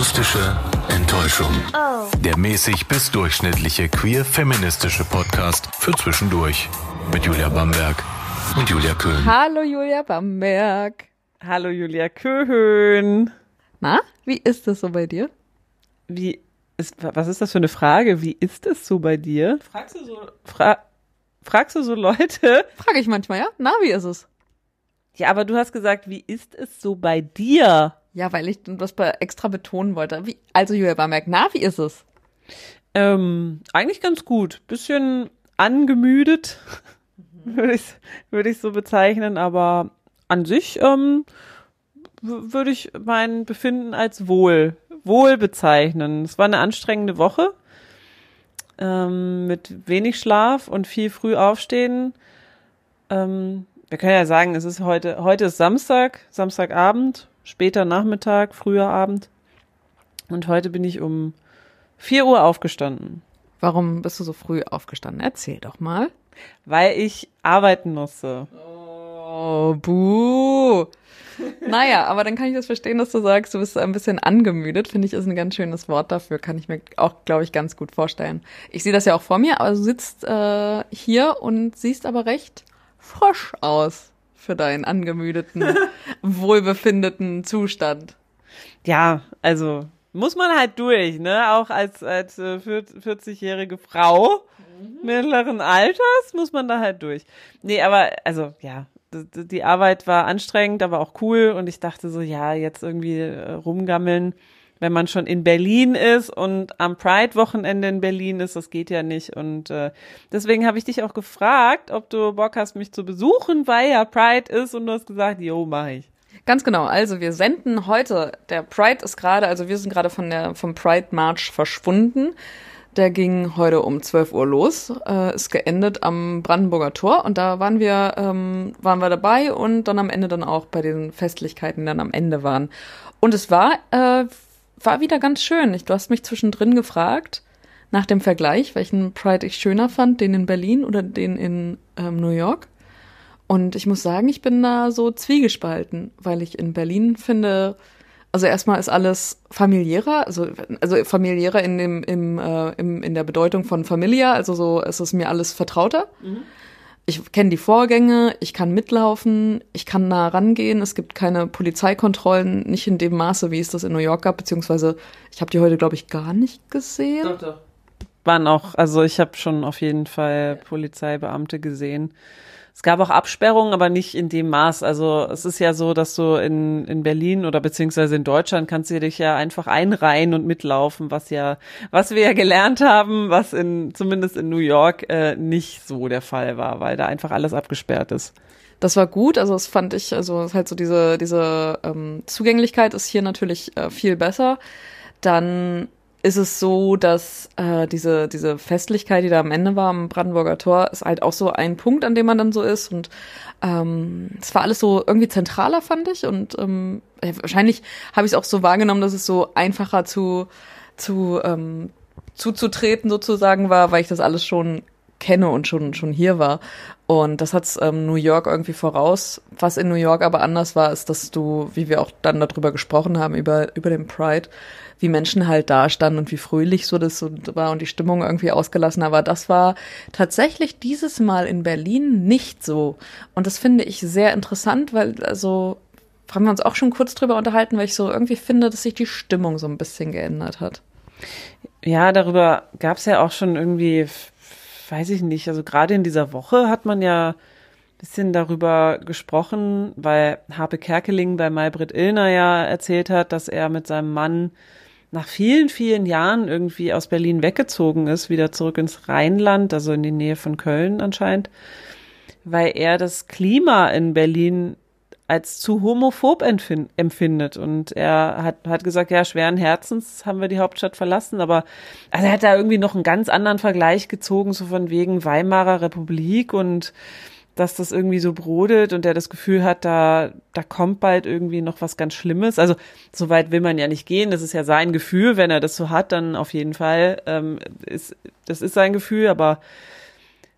Akustische Enttäuschung. Der mäßig bis durchschnittliche queer-feministische Podcast für zwischendurch. Mit Julia Bamberg und Julia Köhn. Hallo Julia Bamberg. Hallo Julia Köhn. Na, wie ist es so bei dir? Wie ist, was ist das für eine Frage? Wie ist es so bei dir? Fragst du so, fra fragst du so Leute? Frage ich manchmal, ja? Na, wie ist es? Ja, aber du hast gesagt, wie ist es so bei dir? Ja, weil ich das extra betonen wollte. Wie, also Julia Bamberg, na, wie ist es? Ähm, eigentlich ganz gut. Bisschen angemüdet, mhm. würde ich würd ich so bezeichnen, aber an sich ähm, würde ich mein Befinden als wohl, wohl bezeichnen. Es war eine anstrengende Woche ähm, mit wenig Schlaf und viel früh aufstehen. Ähm, wir können ja sagen, es ist heute, heute ist Samstag, Samstagabend, später Nachmittag, früher Abend. Und heute bin ich um vier Uhr aufgestanden. Warum bist du so früh aufgestanden? Erzähl doch mal. Weil ich arbeiten musste. Oh, buh. naja, aber dann kann ich das verstehen, dass du sagst, du bist ein bisschen angemüdet. Finde ich, ist ein ganz schönes Wort dafür. Kann ich mir auch, glaube ich, ganz gut vorstellen. Ich sehe das ja auch vor mir, aber du sitzt äh, hier und siehst aber recht frisch aus für deinen angemüdeten, wohlbefindeten Zustand. Ja, also muss man halt durch, ne? Auch als, als äh, 40-jährige Frau mhm. mittleren Alters muss man da halt durch. Nee, aber also ja, die Arbeit war anstrengend, aber auch cool und ich dachte so, ja, jetzt irgendwie äh, rumgammeln, wenn man schon in Berlin ist und am Pride-Wochenende in Berlin ist, das geht ja nicht. Und äh, deswegen habe ich dich auch gefragt, ob du Bock hast, mich zu besuchen, weil ja Pride ist und du hast gesagt, jo, mach ich. Ganz genau. Also wir senden heute, der Pride ist gerade, also wir sind gerade von der, vom Pride March verschwunden. Der ging heute um 12 Uhr los, äh, ist geendet am Brandenburger Tor und da waren wir, ähm, waren wir dabei und dann am Ende dann auch bei den Festlichkeiten, die dann am Ende waren. Und es war, äh, war wieder ganz schön. Ich, du hast mich zwischendrin gefragt nach dem Vergleich, welchen Pride ich schöner fand, den in Berlin oder den in ähm, New York. Und ich muss sagen, ich bin da so zwiegespalten, weil ich in Berlin finde, also erstmal ist alles familiärer, also, also familiärer in dem, im, äh, im, in der Bedeutung von Familia, also so ist es mir alles vertrauter. Mhm. Ich kenne die Vorgänge, ich kann mitlaufen, ich kann nah rangehen, es gibt keine Polizeikontrollen, nicht in dem Maße, wie es das in New York gab, beziehungsweise ich habe die heute, glaube ich, gar nicht gesehen. Doch, doch. Waren auch, also ich habe schon auf jeden Fall Polizeibeamte gesehen. Es gab auch Absperrungen, aber nicht in dem Maß. Also es ist ja so, dass du in, in Berlin oder beziehungsweise in Deutschland kannst du dich ja einfach einreihen und mitlaufen, was ja, was wir ja gelernt haben, was in, zumindest in New York äh, nicht so der Fall war, weil da einfach alles abgesperrt ist. Das war gut, also das fand ich, also halt so diese, diese ähm, Zugänglichkeit ist hier natürlich äh, viel besser. Dann ist es so, dass äh, diese, diese Festlichkeit, die da am Ende war am Brandenburger Tor, ist halt auch so ein Punkt, an dem man dann so ist. Und ähm, es war alles so irgendwie zentraler, fand ich. Und ähm, wahrscheinlich habe ich es auch so wahrgenommen, dass es so einfacher zu, zu ähm, zuzutreten sozusagen war, weil ich das alles schon kenne und schon schon hier war. Und das hat's ähm, New York irgendwie voraus. Was in New York aber anders war, ist, dass du, wie wir auch dann darüber gesprochen haben, über, über den Pride, wie Menschen halt da standen und wie fröhlich so das war und die Stimmung irgendwie ausgelassen. Aber das war tatsächlich dieses Mal in Berlin nicht so. Und das finde ich sehr interessant, weil also haben wir uns auch schon kurz drüber unterhalten, weil ich so irgendwie finde, dass sich die Stimmung so ein bisschen geändert hat. Ja, darüber gab es ja auch schon irgendwie, weiß ich nicht, also gerade in dieser Woche hat man ja bisschen darüber gesprochen, weil Harpe Kerkeling bei Maybrit Illner ja erzählt hat, dass er mit seinem Mann nach vielen, vielen Jahren irgendwie aus Berlin weggezogen ist, wieder zurück ins Rheinland, also in die Nähe von Köln anscheinend, weil er das Klima in Berlin als zu homophob empfindet. Und er hat, hat gesagt, ja, schweren Herzens haben wir die Hauptstadt verlassen, aber also er hat da irgendwie noch einen ganz anderen Vergleich gezogen, so von wegen Weimarer Republik und dass das irgendwie so brodelt und der das Gefühl hat, da, da kommt bald irgendwie noch was ganz Schlimmes. Also so weit will man ja nicht gehen. Das ist ja sein Gefühl. Wenn er das so hat, dann auf jeden Fall ähm, ist das ist sein Gefühl. Aber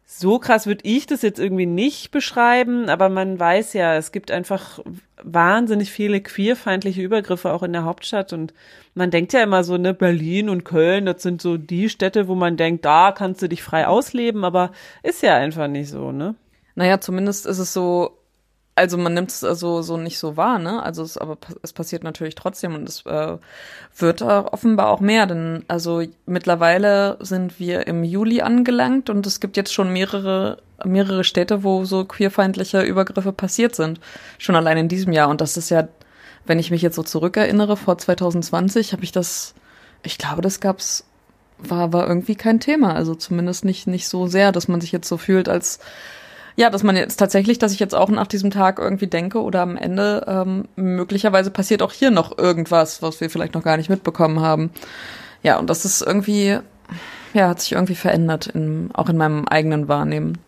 so krass würde ich das jetzt irgendwie nicht beschreiben. Aber man weiß ja, es gibt einfach wahnsinnig viele queerfeindliche Übergriffe auch in der Hauptstadt und man denkt ja immer so, ne, Berlin und Köln, das sind so die Städte, wo man denkt, da kannst du dich frei ausleben, aber ist ja einfach nicht so, ne? Naja, zumindest ist es so, also man nimmt es also so nicht so wahr, ne? Also es, aber es passiert natürlich trotzdem und es äh, wird äh, offenbar auch mehr, denn also mittlerweile sind wir im Juli angelangt und es gibt jetzt schon mehrere mehrere Städte, wo so queerfeindliche Übergriffe passiert sind, schon allein in diesem Jahr und das ist ja, wenn ich mich jetzt so zurückerinnere, vor 2020 habe ich das, ich glaube, das gab's war war irgendwie kein Thema, also zumindest nicht nicht so sehr, dass man sich jetzt so fühlt als ja, dass man jetzt tatsächlich, dass ich jetzt auch nach diesem Tag irgendwie denke oder am Ende ähm, möglicherweise passiert auch hier noch irgendwas, was wir vielleicht noch gar nicht mitbekommen haben. Ja, und das ist irgendwie, ja, hat sich irgendwie verändert, in, auch in meinem eigenen Wahrnehmen.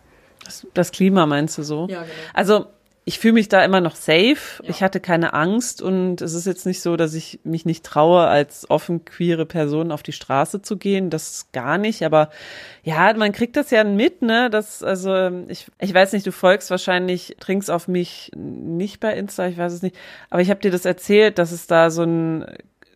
Das, das Klima meinst du so? Ja, genau. Also ich fühle mich da immer noch safe. Ja. Ich hatte keine Angst und es ist jetzt nicht so, dass ich mich nicht traue, als offen queere Person auf die Straße zu gehen. Das gar nicht. Aber ja, man kriegt das ja mit, ne? Das, also, ich, ich weiß nicht, du folgst wahrscheinlich, trinkst auf mich nicht bei Insta, ich weiß es nicht. Aber ich habe dir das erzählt, dass es da so ein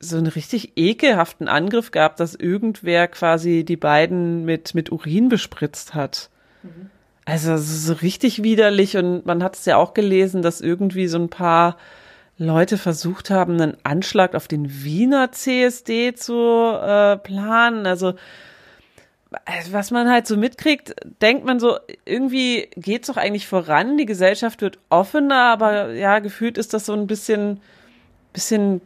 so einen richtig ekelhaften Angriff gab, dass irgendwer quasi die beiden mit, mit Urin bespritzt hat. Mhm. Also so richtig widerlich und man hat es ja auch gelesen, dass irgendwie so ein paar Leute versucht haben, einen Anschlag auf den Wiener CSD zu äh, planen. Also was man halt so mitkriegt, denkt man so, irgendwie geht's doch eigentlich voran, die Gesellschaft wird offener, aber ja, gefühlt ist das so ein bisschen bisschen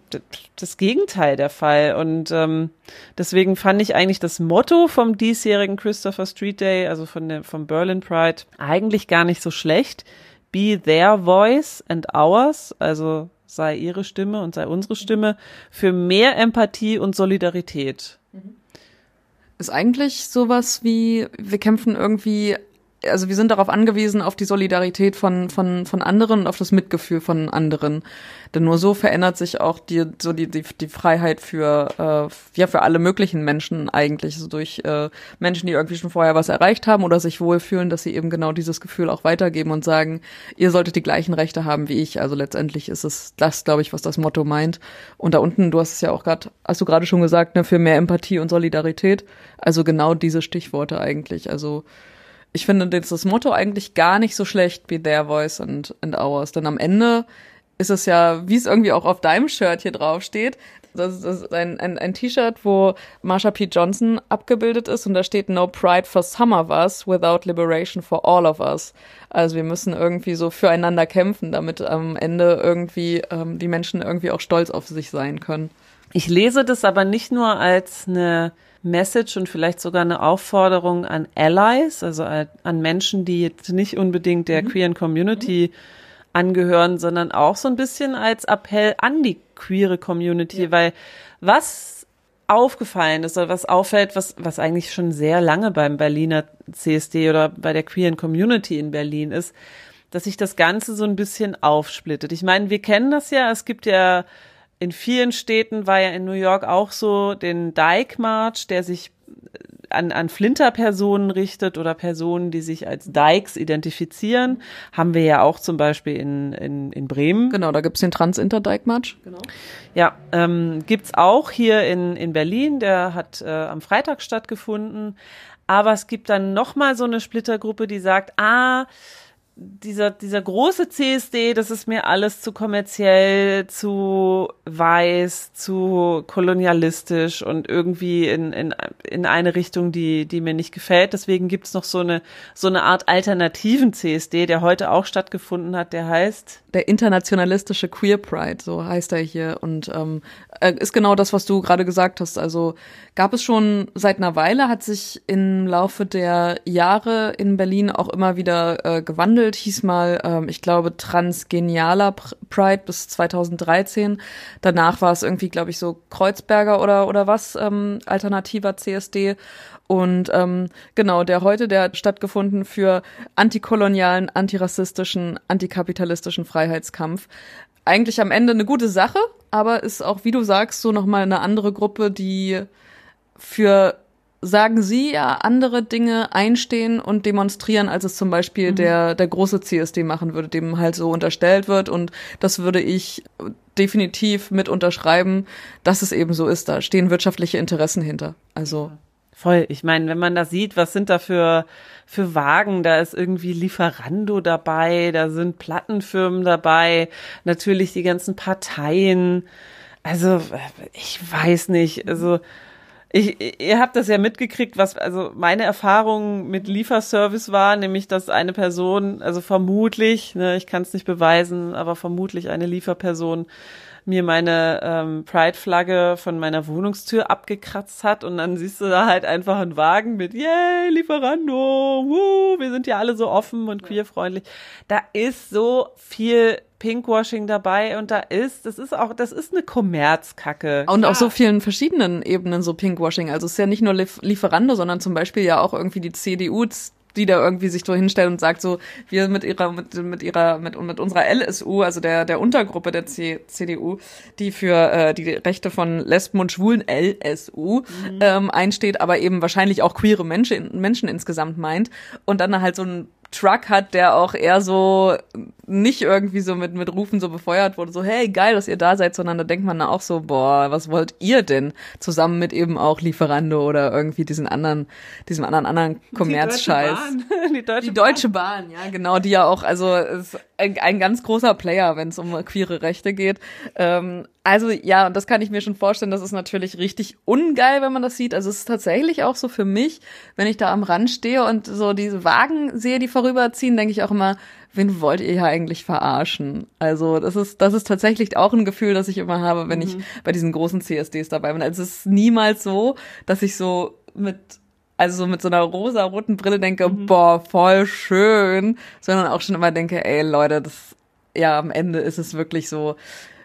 das Gegenteil der Fall. Und ähm, deswegen fand ich eigentlich das Motto vom diesjährigen Christopher Street Day, also von der, vom Berlin Pride, eigentlich gar nicht so schlecht. Be their voice and ours, also sei ihre Stimme und sei unsere Stimme, für mehr Empathie und Solidarität. Ist eigentlich sowas wie, wir kämpfen irgendwie also wir sind darauf angewiesen, auf die Solidarität von, von, von anderen und auf das Mitgefühl von anderen. Denn nur so verändert sich auch die, so die, die, die Freiheit für, äh, ja, für alle möglichen Menschen eigentlich. So durch äh, Menschen, die irgendwie schon vorher was erreicht haben oder sich wohlfühlen, dass sie eben genau dieses Gefühl auch weitergeben und sagen, ihr solltet die gleichen Rechte haben wie ich. Also letztendlich ist es das, glaube ich, was das Motto meint. Und da unten, du hast es ja auch gerade, hast du gerade schon gesagt, ne, für mehr Empathie und Solidarität. Also genau diese Stichworte eigentlich. Also ich finde das Motto eigentlich gar nicht so schlecht wie Their Voice and, and Ours. Denn am Ende ist es ja, wie es irgendwie auch auf deinem Shirt hier drauf steht, das ist ein, ein, ein T-Shirt, wo Marsha P. Johnson abgebildet ist und da steht No Pride for some of us without liberation for all of us. Also wir müssen irgendwie so füreinander kämpfen, damit am Ende irgendwie ähm, die Menschen irgendwie auch stolz auf sich sein können. Ich lese das aber nicht nur als eine Message und vielleicht sogar eine Aufforderung an Allies, also an Menschen, die jetzt nicht unbedingt der mhm. queeren Community angehören, sondern auch so ein bisschen als Appell an die queere Community, ja. weil was aufgefallen ist oder was auffällt, was, was eigentlich schon sehr lange beim Berliner CSD oder bei der queeren Community in Berlin ist, dass sich das Ganze so ein bisschen aufsplittet. Ich meine, wir kennen das ja, es gibt ja in vielen Städten war ja in New York auch so den Dyke March, der sich an, an Flinter-Personen richtet oder Personen, die sich als Dykes identifizieren. Haben wir ja auch zum Beispiel in, in, in Bremen. Genau, da gibt's den Trans-Inter-Dyke-March. Genau. Ja, ähm, gibt's auch hier in, in Berlin. Der hat äh, am Freitag stattgefunden. Aber es gibt dann noch mal so eine Splittergruppe, die sagt, ah, dieser, dieser große CSD, das ist mir alles zu kommerziell, zu weiß, zu kolonialistisch und irgendwie in, in, in eine Richtung, die, die mir nicht gefällt. Deswegen gibt's noch so eine, so eine Art alternativen CSD, der heute auch stattgefunden hat, der heißt der internationalistische Queer Pride, so heißt er hier. Und ähm, äh, ist genau das, was du gerade gesagt hast. Also gab es schon seit einer Weile, hat sich im Laufe der Jahre in Berlin auch immer wieder äh, gewandelt. Hieß mal, ähm, ich glaube, Transgenialer Pride bis 2013. Danach war es irgendwie, glaube ich, so Kreuzberger oder, oder was, ähm, alternativer CSD. Und ähm, genau, der heute, der hat stattgefunden für antikolonialen, antirassistischen, antikapitalistischen Freiheitskampf. Eigentlich am Ende eine gute Sache, aber ist auch, wie du sagst, so nochmal eine andere Gruppe, die für sagen sie ja andere Dinge einstehen und demonstrieren, als es zum Beispiel mhm. der, der große CSD machen würde, dem halt so unterstellt wird. Und das würde ich definitiv mit unterschreiben, dass es eben so ist. Da stehen wirtschaftliche Interessen hinter. Also. Voll. Ich meine, wenn man da sieht, was sind da für, für Wagen, da ist irgendwie Lieferando dabei, da sind Plattenfirmen dabei, natürlich die ganzen Parteien. Also, ich weiß nicht. Also, ich, ihr habt das ja mitgekriegt, was also meine Erfahrung mit Lieferservice war, nämlich dass eine Person, also vermutlich, ne, ich kann es nicht beweisen, aber vermutlich eine Lieferperson mir meine ähm, Pride-Flagge von meiner Wohnungstür abgekratzt hat und dann siehst du da halt einfach einen Wagen mit Yay, Lieferando, woo, wir sind ja alle so offen und queerfreundlich. Da ist so viel Pinkwashing dabei und da ist, das ist auch, das ist eine Kommerzkacke. Und ja. auf so vielen verschiedenen Ebenen so Pinkwashing. Also es ist ja nicht nur Lieferando, sondern zum Beispiel ja auch irgendwie die CDU die da irgendwie sich so hinstellt und sagt so, wir mit ihrer, mit, mit ihrer, mit, mit unserer LSU, also der, der Untergruppe der C, CDU, die für äh, die Rechte von Lesben und Schwulen LSU mhm. ähm, einsteht, aber eben wahrscheinlich auch queere Menschen, Menschen insgesamt meint und dann halt so ein Truck hat, der auch eher so nicht irgendwie so mit, mit Rufen so befeuert wurde, so hey, geil, dass ihr da seid, sondern da denkt man dann auch so, boah, was wollt ihr denn? Zusammen mit eben auch Lieferando oder irgendwie diesen anderen, diesem anderen, anderen Kommerzscheiß. Die, Deutsche, die Deutsche Bahn. Bahn, ja, genau, die ja auch, also ist ein, ein ganz großer Player, wenn es um queere Rechte geht. Ähm, also ja, und das kann ich mir schon vorstellen, das ist natürlich richtig ungeil, wenn man das sieht. Also es ist tatsächlich auch so für mich, wenn ich da am Rand stehe und so diese Wagen sehe, die vorüberziehen, denke ich auch immer, wen wollt ihr hier eigentlich verarschen? Also das ist, das ist tatsächlich auch ein Gefühl, das ich immer habe, wenn mhm. ich bei diesen großen CSDs dabei bin. Also es ist niemals so, dass ich so mit also so mit so einer rosa-roten Brille denke, mhm. boah, voll schön, sondern auch schon immer denke, ey Leute, das ja am Ende ist es wirklich so,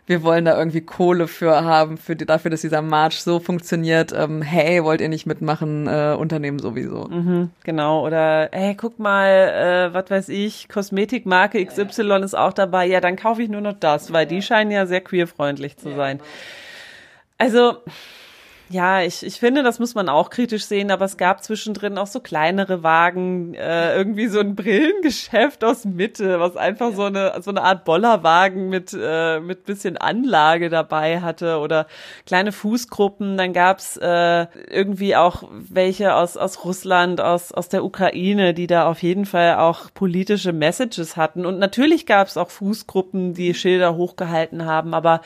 wir wollen da irgendwie Kohle für haben, für die, dafür, dass dieser March so funktioniert. Ähm, hey, wollt ihr nicht mitmachen? Äh, Unternehmen sowieso. Mhm, genau. Oder hey, guck mal, äh, was weiß ich, Kosmetikmarke XY ist auch dabei. Ja, dann kaufe ich nur noch das, weil die scheinen ja sehr queerfreundlich zu sein. Also ja, ich, ich finde, das muss man auch kritisch sehen, aber es gab zwischendrin auch so kleinere Wagen, äh, irgendwie so ein Brillengeschäft aus Mitte, was einfach ja. so eine so eine Art Bollerwagen mit äh, mit bisschen Anlage dabei hatte oder kleine Fußgruppen. Dann gab's äh, irgendwie auch welche aus aus Russland, aus aus der Ukraine, die da auf jeden Fall auch politische Messages hatten. Und natürlich gab's auch Fußgruppen, die Schilder hochgehalten haben, aber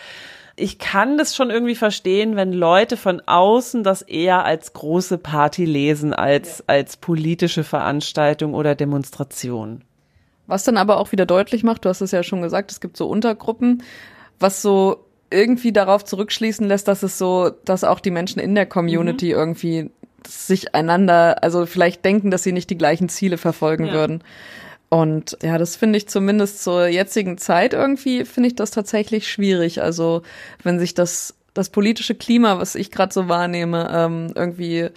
ich kann das schon irgendwie verstehen, wenn Leute von außen das eher als große Party lesen, als, ja. als politische Veranstaltung oder Demonstration. Was dann aber auch wieder deutlich macht, du hast es ja schon gesagt, es gibt so Untergruppen, was so irgendwie darauf zurückschließen lässt, dass es so, dass auch die Menschen in der Community mhm. irgendwie sich einander, also vielleicht denken, dass sie nicht die gleichen Ziele verfolgen ja. würden. Und ja, das finde ich zumindest zur jetzigen Zeit irgendwie, finde ich das tatsächlich schwierig. Also wenn sich das, das politische Klima, was ich gerade so wahrnehme, ähm, irgendwie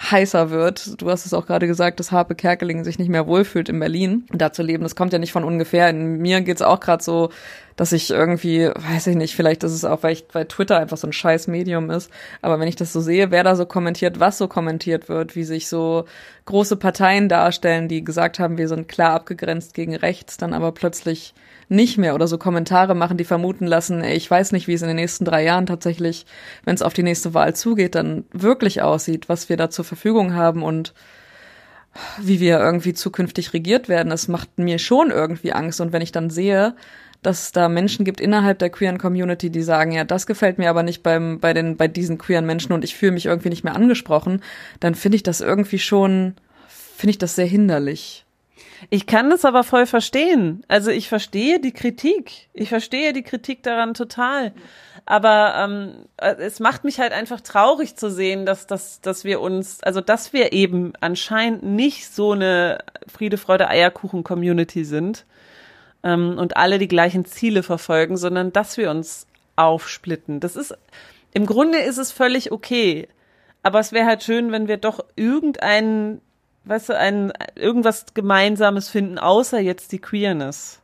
heißer wird. Du hast es auch gerade gesagt, dass Harpe Kerkeling sich nicht mehr wohlfühlt in Berlin da zu leben. Das kommt ja nicht von ungefähr. In mir geht's auch gerade so, dass ich irgendwie, weiß ich nicht, vielleicht ist es auch, weil, ich, weil Twitter einfach so ein scheiß Medium ist. Aber wenn ich das so sehe, wer da so kommentiert, was so kommentiert wird, wie sich so große Parteien darstellen, die gesagt haben, wir sind klar abgegrenzt gegen rechts, dann aber plötzlich nicht mehr oder so Kommentare machen, die vermuten lassen, ey, ich weiß nicht, wie es in den nächsten drei Jahren tatsächlich, wenn es auf die nächste Wahl zugeht, dann wirklich aussieht, was wir da zur Verfügung haben und wie wir irgendwie zukünftig regiert werden. Das macht mir schon irgendwie Angst. Und wenn ich dann sehe, dass es da Menschen gibt innerhalb der queeren Community, die sagen, ja, das gefällt mir aber nicht beim, bei den, bei diesen queeren Menschen und ich fühle mich irgendwie nicht mehr angesprochen, dann finde ich das irgendwie schon, finde ich das sehr hinderlich. Ich kann das aber voll verstehen. Also ich verstehe die Kritik. Ich verstehe die Kritik daran total. Aber ähm, äh, es macht mich halt einfach traurig zu sehen, dass, dass, dass wir uns, also dass wir eben anscheinend nicht so eine Friede, Freude, Eierkuchen-Community sind ähm, und alle die gleichen Ziele verfolgen, sondern dass wir uns aufsplitten. Das ist, im Grunde ist es völlig okay. Aber es wäre halt schön, wenn wir doch irgendeinen weißt du, ein, irgendwas Gemeinsames finden, außer jetzt die Queerness.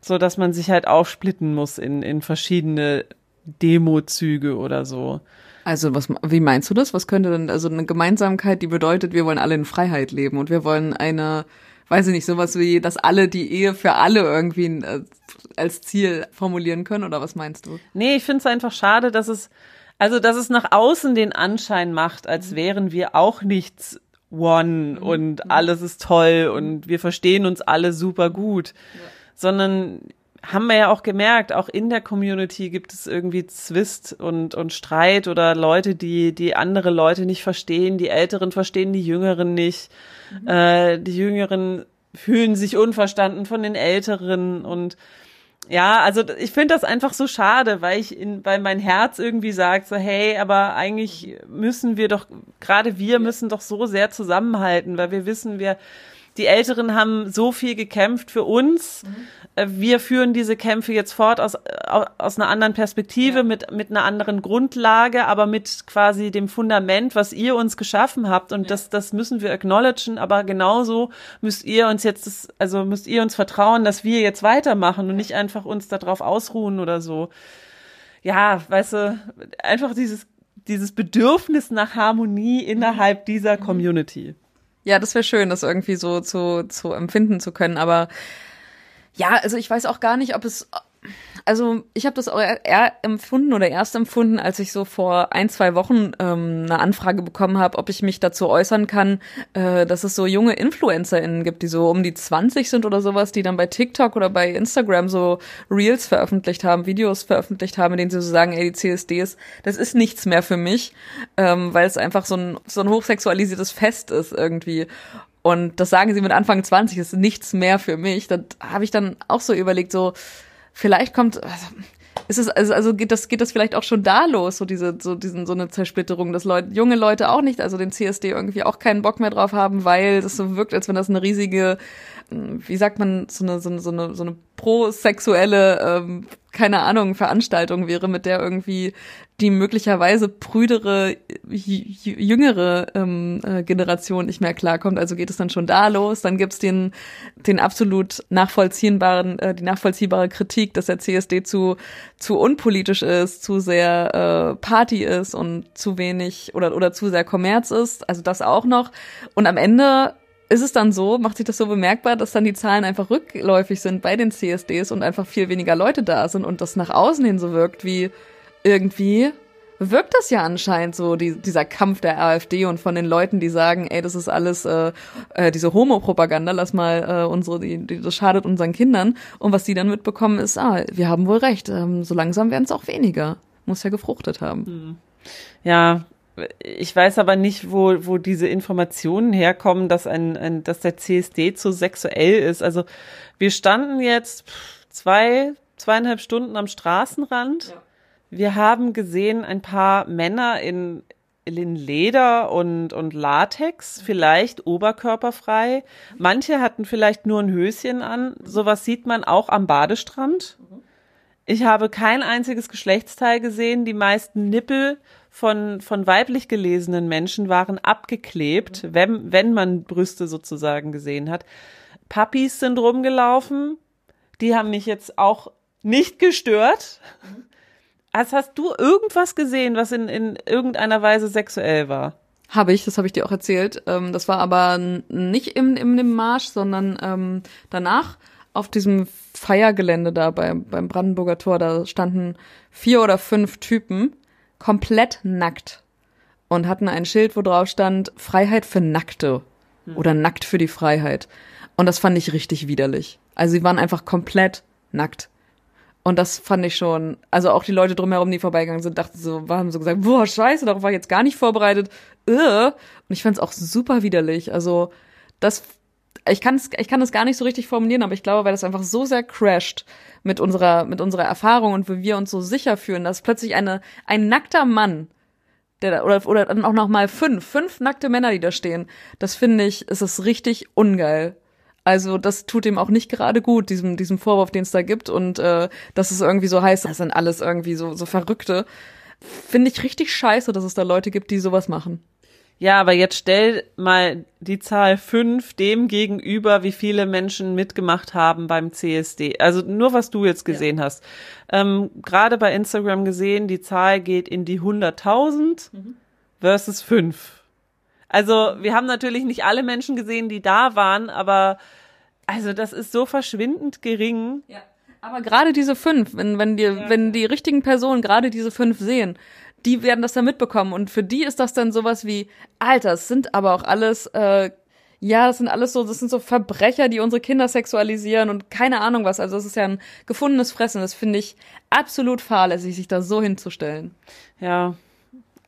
So dass man sich halt aufsplitten muss in, in verschiedene Demozüge oder so. Also was, wie meinst du das? Was könnte denn, also eine Gemeinsamkeit, die bedeutet, wir wollen alle in Freiheit leben und wir wollen eine, weiß ich nicht, sowas wie, dass alle die Ehe für alle irgendwie äh, als Ziel formulieren können oder was meinst du? Nee, ich finde es einfach schade, dass es, also dass es nach außen den Anschein macht, als wären wir auch nichts one und alles ist toll und wir verstehen uns alle super gut, ja. sondern haben wir ja auch gemerkt, auch in der Community gibt es irgendwie Zwist und, und Streit oder Leute, die, die andere Leute nicht verstehen. Die Älteren verstehen die Jüngeren nicht. Mhm. Äh, die Jüngeren fühlen sich unverstanden von den Älteren und ja, also ich finde das einfach so schade, weil ich in, weil mein Herz irgendwie sagt so, hey, aber eigentlich müssen wir doch, gerade wir müssen doch so sehr zusammenhalten, weil wir wissen, wir, die Älteren haben so viel gekämpft für uns. Mhm. Äh, wir führen diese Kämpfe jetzt fort aus, aus einer anderen Perspektive, ja. mit, mit einer anderen Grundlage, aber mit quasi dem Fundament, was ihr uns geschaffen habt. Und ja. das, das müssen wir acknowledgen, aber genauso müsst ihr uns jetzt, das, also müsst ihr uns vertrauen, dass wir jetzt weitermachen und nicht einfach uns darauf ausruhen oder so. Ja, weißt du, einfach dieses, dieses Bedürfnis nach Harmonie innerhalb mhm. dieser Community. Ja, das wäre schön, das irgendwie so zu, zu empfinden zu können. Aber ja, also ich weiß auch gar nicht, ob es also ich habe das auch eher empfunden oder erst empfunden, als ich so vor ein, zwei Wochen ähm, eine Anfrage bekommen habe, ob ich mich dazu äußern kann, äh, dass es so junge InfluencerInnen gibt, die so um die 20 sind oder sowas, die dann bei TikTok oder bei Instagram so Reels veröffentlicht haben, Videos veröffentlicht haben, in denen sie so sagen, ey, die CSDs, das ist nichts mehr für mich, ähm, weil es einfach so ein, so ein hochsexualisiertes Fest ist irgendwie. Und das sagen sie mit Anfang 20, ist nichts mehr für mich. Da habe ich dann auch so überlegt, so, vielleicht kommt, also, ist es, also, also geht das, geht das vielleicht auch schon da los, so diese, so diesen, so eine Zersplitterung, dass Leute, junge Leute auch nicht, also den CSD irgendwie auch keinen Bock mehr drauf haben, weil das so wirkt, als wenn das eine riesige, wie sagt man, so eine, so eine, so eine, so eine prosexuelle, ähm, keine Ahnung, Veranstaltung wäre, mit der irgendwie die möglicherweise prüdere, jüngere ähm, äh, Generation nicht mehr klarkommt. Also geht es dann schon da los. Dann gibt's den, den absolut nachvollziehbaren, äh, die nachvollziehbare Kritik, dass der CSD zu, zu unpolitisch ist, zu sehr äh, Party ist und zu wenig oder, oder zu sehr Kommerz ist. Also das auch noch. Und am Ende ist es dann so, macht sich das so bemerkbar, dass dann die Zahlen einfach rückläufig sind bei den CSDs und einfach viel weniger Leute da sind und das nach außen hin so wirkt wie irgendwie wirkt das ja anscheinend so, die, dieser Kampf der AfD und von den Leuten, die sagen, ey, das ist alles äh, äh, diese Homo-Propaganda, lass mal äh, unsere, die, die, das schadet unseren Kindern. Und was die dann mitbekommen ist, ah, wir haben wohl recht, ähm, so langsam werden es auch weniger. Muss ja gefruchtet haben. Hm. Ja, ich weiß aber nicht, wo, wo diese Informationen herkommen, dass ein, ein, dass der CSD zu sexuell ist. Also wir standen jetzt zwei, zweieinhalb Stunden am Straßenrand. Ja wir haben gesehen ein paar Männer in, in Leder und, und Latex, vielleicht oberkörperfrei. Manche hatten vielleicht nur ein Höschen an. Sowas sieht man auch am Badestrand. Ich habe kein einziges Geschlechtsteil gesehen. Die meisten Nippel von, von weiblich gelesenen Menschen waren abgeklebt, wenn, wenn man Brüste sozusagen gesehen hat. Puppies sind rumgelaufen. Die haben mich jetzt auch nicht gestört. Also hast du irgendwas gesehen, was in, in irgendeiner Weise sexuell war? Habe ich, das habe ich dir auch erzählt. Ähm, das war aber nicht im, im, im Marsch, sondern ähm, danach auf diesem Feiergelände da beim, beim Brandenburger Tor, da standen vier oder fünf Typen komplett nackt und hatten ein Schild, wo drauf stand Freiheit für Nackte hm. oder Nackt für die Freiheit. Und das fand ich richtig widerlich. Also sie waren einfach komplett nackt. Und das fand ich schon, also auch die Leute drumherum, die vorbeigegangen sind, dachten so, haben so gesagt, boah, scheiße, darauf war ich jetzt gar nicht vorbereitet. Ugh. Und ich fand es auch super widerlich. Also das, ich kann es, ich kann es gar nicht so richtig formulieren, aber ich glaube, weil das einfach so sehr crasht mit unserer, mit unserer Erfahrung und wie wir uns so sicher fühlen, dass plötzlich eine, ein nackter Mann, der, oder, oder dann auch noch mal fünf, fünf nackte Männer, die da stehen, das finde ich, ist es richtig ungeil. Also das tut ihm auch nicht gerade gut, diesem, diesem Vorwurf, den es da gibt. Und äh, dass es irgendwie so heißt, das sind alles irgendwie so, so Verrückte. Finde ich richtig scheiße, dass es da Leute gibt, die sowas machen. Ja, aber jetzt stell mal die Zahl fünf dem gegenüber, wie viele Menschen mitgemacht haben beim CSD. Also nur was du jetzt gesehen ja. hast. Ähm, Gerade bei Instagram gesehen, die Zahl geht in die 100.000 mhm. versus fünf. Also wir haben natürlich nicht alle Menschen gesehen, die da waren, aber also das ist so verschwindend gering. Ja. Aber gerade diese fünf, wenn, wenn die, ja. wenn die richtigen Personen gerade diese fünf sehen, die werden das dann mitbekommen. Und für die ist das dann sowas wie, Alter, es sind aber auch alles, äh, ja, das sind alles so, das sind so Verbrecher, die unsere Kinder sexualisieren und keine Ahnung was. Also das ist ja ein gefundenes Fressen. Das finde ich absolut fahrlässig, sich da so hinzustellen. Ja.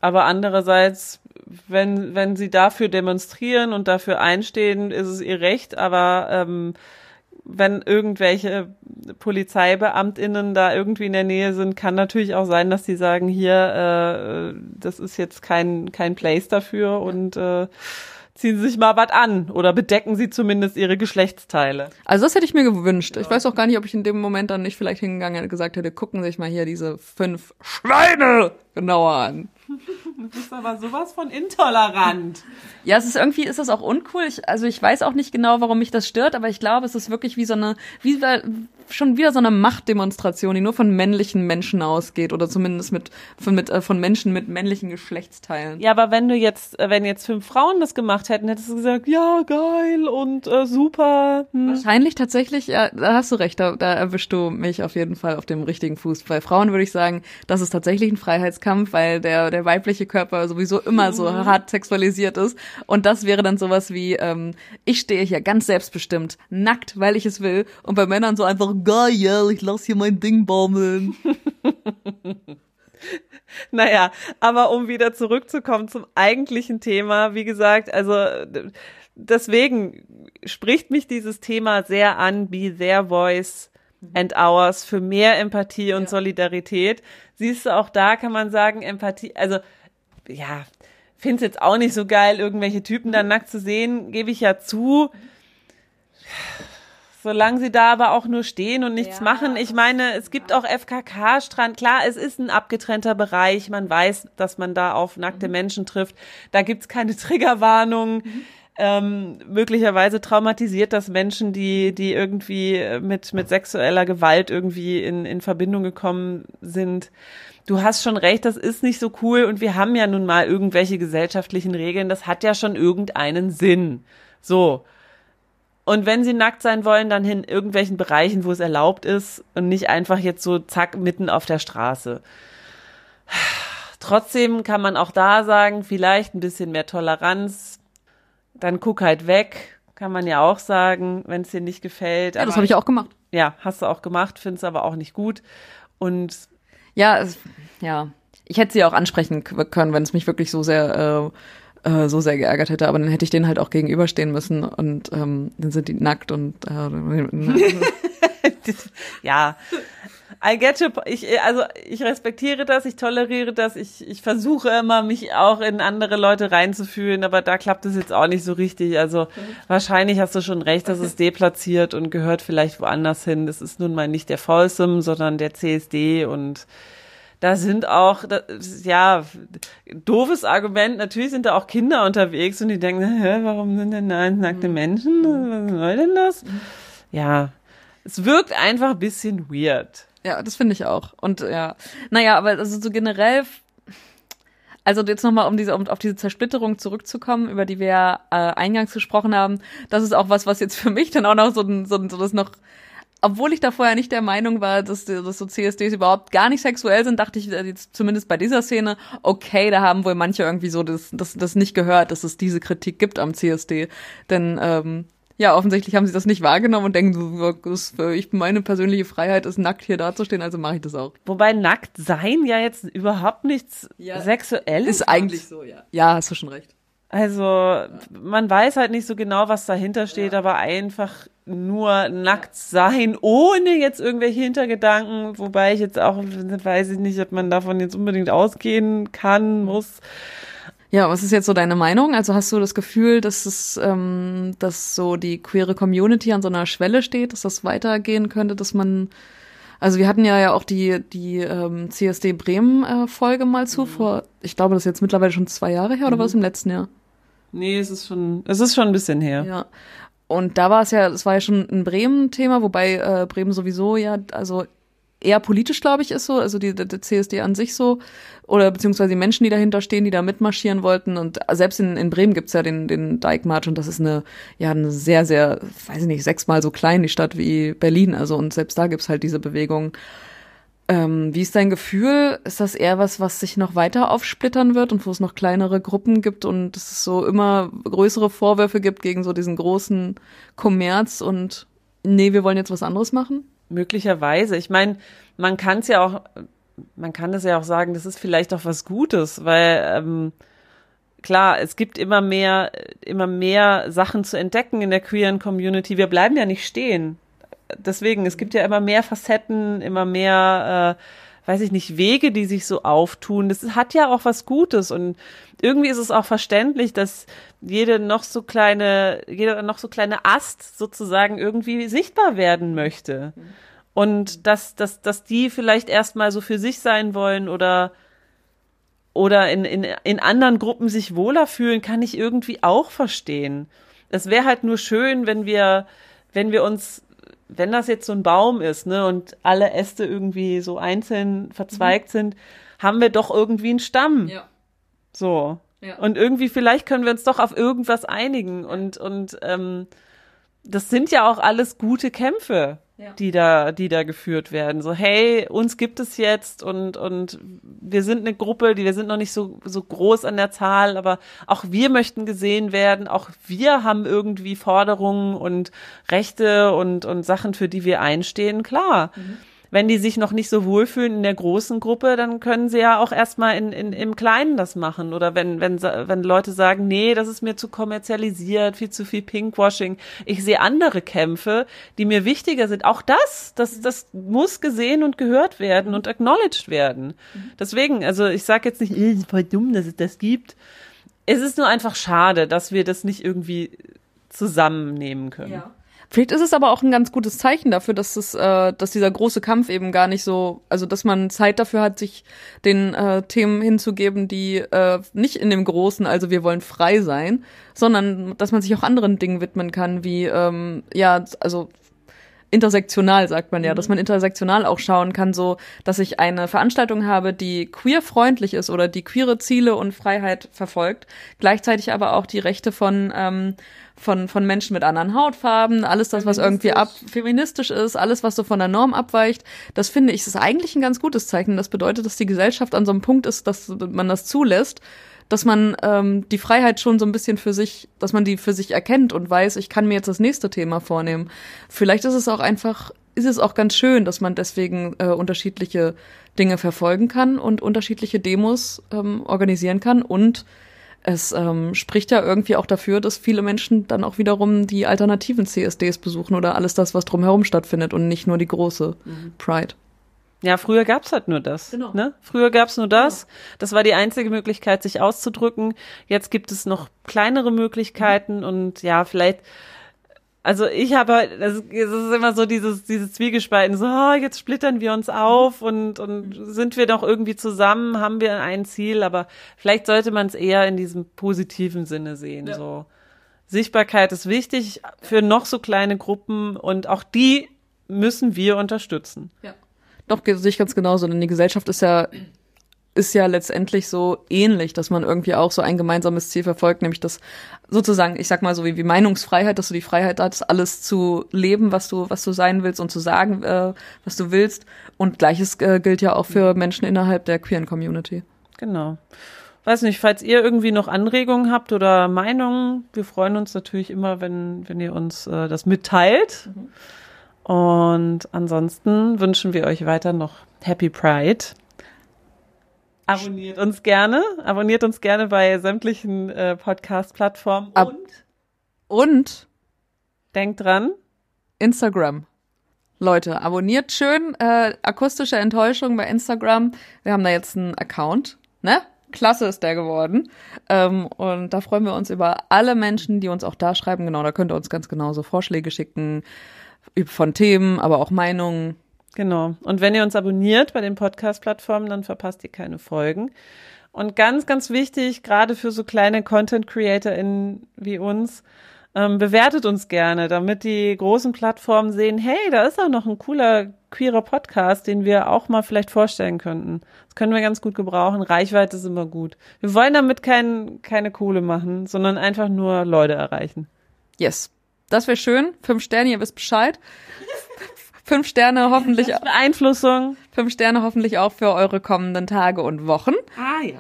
Aber andererseits, wenn, wenn sie dafür demonstrieren und dafür einstehen, ist es ihr Recht, aber ähm, wenn irgendwelche Polizeibeamtinnen da irgendwie in der Nähe sind, kann natürlich auch sein, dass sie sagen, hier, äh, das ist jetzt kein, kein Place dafür und äh, ziehen Sie sich mal was an oder bedecken Sie zumindest Ihre Geschlechtsteile. Also das hätte ich mir gewünscht. Ja. Ich weiß auch gar nicht, ob ich in dem Moment dann nicht vielleicht hingegangen hätte gesagt hätte, gucken Sie sich mal hier diese fünf Schweine genauer an. Du bist aber sowas von intolerant. Ja, es ist irgendwie, ist das auch uncool. Ich, also ich weiß auch nicht genau, warum mich das stört, aber ich glaube, es ist wirklich wie so eine, wie, schon wieder so eine Machtdemonstration, die nur von männlichen Menschen ausgeht oder zumindest mit von, mit, äh, von Menschen mit männlichen Geschlechtsteilen. Ja, aber wenn du jetzt, äh, wenn jetzt fünf Frauen das gemacht hätten, hättest du gesagt, ja, geil und äh, super. Hm. Wahrscheinlich tatsächlich, ja, da hast du recht, da, da erwischst du mich auf jeden Fall auf dem richtigen Fuß. Bei Frauen würde ich sagen, das ist tatsächlich ein Freiheitskampf, weil der, der weibliche Körper sowieso immer so mhm. hart sexualisiert ist. Und das wäre dann sowas wie, ähm, ich stehe hier ganz selbstbestimmt, nackt, weil ich es will. Und bei Männern so einfach geil, ich lass hier mein Ding baumeln. naja, aber um wieder zurückzukommen zum eigentlichen Thema, wie gesagt, also deswegen spricht mich dieses Thema sehr an, be their voice and ours für mehr Empathie und ja. Solidarität. Siehst du, auch da kann man sagen, Empathie, also ja, find's jetzt auch nicht so geil, irgendwelche Typen da nackt zu sehen, gebe ich ja zu. Solange sie da aber auch nur stehen und nichts ja, machen. Ich meine, es gibt auch FKK-Strand. Klar, es ist ein abgetrennter Bereich. Man weiß, dass man da auf nackte mhm. Menschen trifft. Da gibt's keine Triggerwarnung. Mhm. Ähm, möglicherweise traumatisiert das Menschen, die, die irgendwie mit, mit sexueller Gewalt irgendwie in, in Verbindung gekommen sind. Du hast schon recht, das ist nicht so cool und wir haben ja nun mal irgendwelche gesellschaftlichen Regeln. Das hat ja schon irgendeinen Sinn. So. Und wenn sie nackt sein wollen, dann in irgendwelchen Bereichen, wo es erlaubt ist und nicht einfach jetzt so zack mitten auf der Straße. Trotzdem kann man auch da sagen, vielleicht ein bisschen mehr Toleranz, dann guck halt weg, kann man ja auch sagen, wenn es dir nicht gefällt. Ja, das habe ich auch gemacht. Ja, hast du auch gemacht, find's aber auch nicht gut. Und ja, es, ja, ich hätte sie auch ansprechen können, wenn es mich wirklich so sehr äh, äh, so sehr geärgert hätte, aber dann hätte ich denen halt auch gegenüberstehen müssen und ähm, dann sind die nackt und äh, ja. I get you. Ich, also ich respektiere das, ich toleriere das, ich, ich versuche immer, mich auch in andere Leute reinzufühlen, aber da klappt es jetzt auch nicht so richtig. Also mhm. wahrscheinlich hast du schon recht, dass es deplatziert und gehört vielleicht woanders hin. Das ist nun mal nicht der Folsom, sondern der CSD und da sind auch, ja, doofes Argument, natürlich sind da auch Kinder unterwegs und die denken, hä, warum sind denn da nackte mhm. Menschen? Was soll denn das? Mhm. Ja, es wirkt einfach ein bisschen weird. Ja, das finde ich auch. Und ja, naja, aber also so generell, also jetzt nochmal, um diese, um auf diese Zersplitterung zurückzukommen, über die wir ja äh, eingangs gesprochen haben, das ist auch was, was jetzt für mich dann auch noch so, so, so das noch obwohl ich da vorher nicht der Meinung war, dass, dass so CSDs überhaupt gar nicht sexuell sind, dachte ich jetzt zumindest bei dieser Szene, okay, da haben wohl manche irgendwie so das, das, das nicht gehört, dass es diese Kritik gibt am CSD. Denn ähm, ja, offensichtlich haben sie das nicht wahrgenommen und denken, das, ich, meine persönliche Freiheit ist, nackt hier dazustehen, also mache ich das auch. Wobei nackt sein ja jetzt überhaupt nichts ja, Sexuelles ist. eigentlich so, ja. Ja, hast du schon recht. Also man weiß halt nicht so genau, was dahinter steht, ja. aber einfach nur nackt sein, ohne jetzt irgendwelche Hintergedanken, wobei ich jetzt auch weiß ich nicht, ob man davon jetzt unbedingt ausgehen kann, muss. Ja, was ist jetzt so deine Meinung? Also hast du das Gefühl, dass es, ähm, dass so die queere Community an so einer Schwelle steht, dass das weitergehen könnte, dass man Also wir hatten ja ja auch die, die ähm, CSD Bremen-Folge äh, mal zu, mhm. vor, ich glaube, das ist jetzt mittlerweile schon zwei Jahre her, oder mhm. war es im letzten Jahr? Nee, es ist schon, es ist schon ein bisschen her. Ja. Und da war es ja, es war ja schon ein Bremen-Thema, wobei äh, Bremen sowieso ja, also eher politisch, glaube ich, ist so, also die, die CSD an sich so, oder beziehungsweise die Menschen, die dahinter stehen, die da mitmarschieren wollten. Und selbst in, in Bremen gibt's ja den, den Dijkmarsch und das ist eine, ja, eine sehr, sehr, weiß ich nicht, sechsmal so klein, die Stadt wie Berlin. Also und selbst da gibt's halt diese Bewegung. Ähm, wie ist dein Gefühl? Ist das eher was, was sich noch weiter aufsplittern wird und wo es noch kleinere Gruppen gibt und es so immer größere Vorwürfe gibt gegen so diesen großen Kommerz und nee, wir wollen jetzt was anderes machen? Möglicherweise. Ich meine, man kann es ja auch, man kann es ja auch sagen, das ist vielleicht auch was Gutes, weil ähm, klar, es gibt immer mehr, immer mehr Sachen zu entdecken in der queeren Community. Wir bleiben ja nicht stehen. Deswegen, es gibt ja immer mehr Facetten, immer mehr, äh, weiß ich nicht, Wege, die sich so auftun. Das hat ja auch was Gutes und irgendwie ist es auch verständlich, dass jede noch so kleine, jeder noch so kleine Ast sozusagen irgendwie sichtbar werden möchte. Und dass, dass, dass die vielleicht erstmal so für sich sein wollen oder, oder in, in, in anderen Gruppen sich wohler fühlen, kann ich irgendwie auch verstehen. Es wäre halt nur schön, wenn wir, wenn wir uns, wenn das jetzt so ein Baum ist, ne, und alle Äste irgendwie so einzeln verzweigt mhm. sind, haben wir doch irgendwie einen Stamm. Ja. So. Ja. Und irgendwie, vielleicht können wir uns doch auf irgendwas einigen. Und, und ähm, das sind ja auch alles gute Kämpfe, ja. die da, die da geführt werden. So, hey, uns gibt es jetzt und, und wir sind eine Gruppe, die wir sind noch nicht so, so groß an der Zahl, aber auch wir möchten gesehen werden. Auch wir haben irgendwie Forderungen und Rechte und, und Sachen, für die wir einstehen. Klar. Mhm wenn die sich noch nicht so wohlfühlen in der großen Gruppe, dann können sie ja auch erstmal in, in, im Kleinen das machen. Oder wenn, wenn, wenn Leute sagen, nee, das ist mir zu kommerzialisiert, viel zu viel Pinkwashing. Ich sehe andere Kämpfe, die mir wichtiger sind. Auch das, das, das muss gesehen und gehört werden und acknowledged werden. Deswegen, also ich sage jetzt nicht, es ist voll dumm, dass es das gibt. Es ist nur einfach schade, dass wir das nicht irgendwie zusammennehmen können. Ja. Vielleicht ist es aber auch ein ganz gutes Zeichen dafür, dass es, äh, dass dieser große Kampf eben gar nicht so, also dass man Zeit dafür hat, sich den äh, Themen hinzugeben, die äh, nicht in dem großen, also wir wollen frei sein, sondern dass man sich auch anderen Dingen widmen kann, wie ähm, ja, also intersektional sagt man ja, mhm. dass man intersektional auch schauen kann, so dass ich eine Veranstaltung habe, die queerfreundlich ist oder die queere Ziele und Freiheit verfolgt, gleichzeitig aber auch die Rechte von ähm, von, von Menschen mit anderen Hautfarben, alles das, was irgendwie ab, feministisch ist, alles, was so von der Norm abweicht, das finde ich, ist eigentlich ein ganz gutes Zeichen. Das bedeutet, dass die Gesellschaft an so einem Punkt ist, dass man das zulässt, dass man ähm, die Freiheit schon so ein bisschen für sich, dass man die für sich erkennt und weiß, ich kann mir jetzt das nächste Thema vornehmen. Vielleicht ist es auch einfach, ist es auch ganz schön, dass man deswegen äh, unterschiedliche Dinge verfolgen kann und unterschiedliche Demos ähm, organisieren kann und es ähm, spricht ja irgendwie auch dafür, dass viele Menschen dann auch wiederum die alternativen CSDs besuchen oder alles das, was drumherum stattfindet und nicht nur die große mhm. Pride. Ja, früher gab's halt nur das. Genau. Ne? Früher gab's nur das. Genau. Das war die einzige Möglichkeit, sich auszudrücken. Jetzt gibt es noch kleinere Möglichkeiten mhm. und ja, vielleicht also ich habe halt, das ist immer so dieses, dieses Zwiegespalten, so, oh, jetzt splittern wir uns auf und, und sind wir doch irgendwie zusammen, haben wir ein Ziel, aber vielleicht sollte man es eher in diesem positiven Sinne sehen, ja. so. Sichtbarkeit ist wichtig für noch so kleine Gruppen und auch die müssen wir unterstützen. Ja. Doch, sehe ich ganz genauso, denn die Gesellschaft ist ja ist ja letztendlich so ähnlich, dass man irgendwie auch so ein gemeinsames Ziel verfolgt, nämlich das sozusagen, ich sag mal so wie, wie Meinungsfreiheit, dass du die Freiheit hast, alles zu leben, was du, was du sein willst und zu sagen, äh, was du willst. Und gleiches äh, gilt ja auch für Menschen innerhalb der queeren Community. Genau. Weiß nicht, falls ihr irgendwie noch Anregungen habt oder Meinungen, wir freuen uns natürlich immer, wenn, wenn ihr uns äh, das mitteilt. Mhm. Und ansonsten wünschen wir euch weiter noch Happy Pride. Abonniert uns gerne. Abonniert uns gerne bei sämtlichen äh, Podcast-Plattformen. Und, und denkt dran. Instagram. Leute, abonniert schön äh, akustische Enttäuschung bei Instagram. Wir haben da jetzt einen Account, ne? Klasse ist der geworden. Ähm, und da freuen wir uns über alle Menschen, die uns auch da schreiben. Genau, da könnt ihr uns ganz genauso Vorschläge schicken von Themen, aber auch Meinungen. Genau. Und wenn ihr uns abonniert bei den Podcast-Plattformen, dann verpasst ihr keine Folgen. Und ganz, ganz wichtig, gerade für so kleine Content-CreatorInnen wie uns, ähm, bewertet uns gerne, damit die großen Plattformen sehen, hey, da ist auch noch ein cooler queerer Podcast, den wir auch mal vielleicht vorstellen könnten. Das können wir ganz gut gebrauchen. Reichweite ist immer gut. Wir wollen damit kein, keine Kohle machen, sondern einfach nur Leute erreichen. Yes. Das wäre schön. Fünf Sterne, ihr wisst Bescheid. Fünf Sterne hoffentlich. Beeinflussung. Fünf Sterne hoffentlich auch für eure kommenden Tage und Wochen. Ah ja.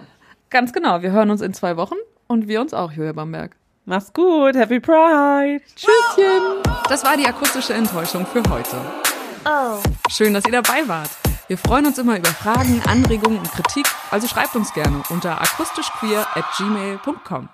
Ganz genau. Wir hören uns in zwei Wochen und wir uns auch, Julia Bamberg. Mach's gut. Happy Pride. Tschüsschen. Das war die akustische Enttäuschung für heute. Oh. Schön, dass ihr dabei wart. Wir freuen uns immer über Fragen, Anregungen und Kritik, also schreibt uns gerne unter akustischqueer at gmail.com.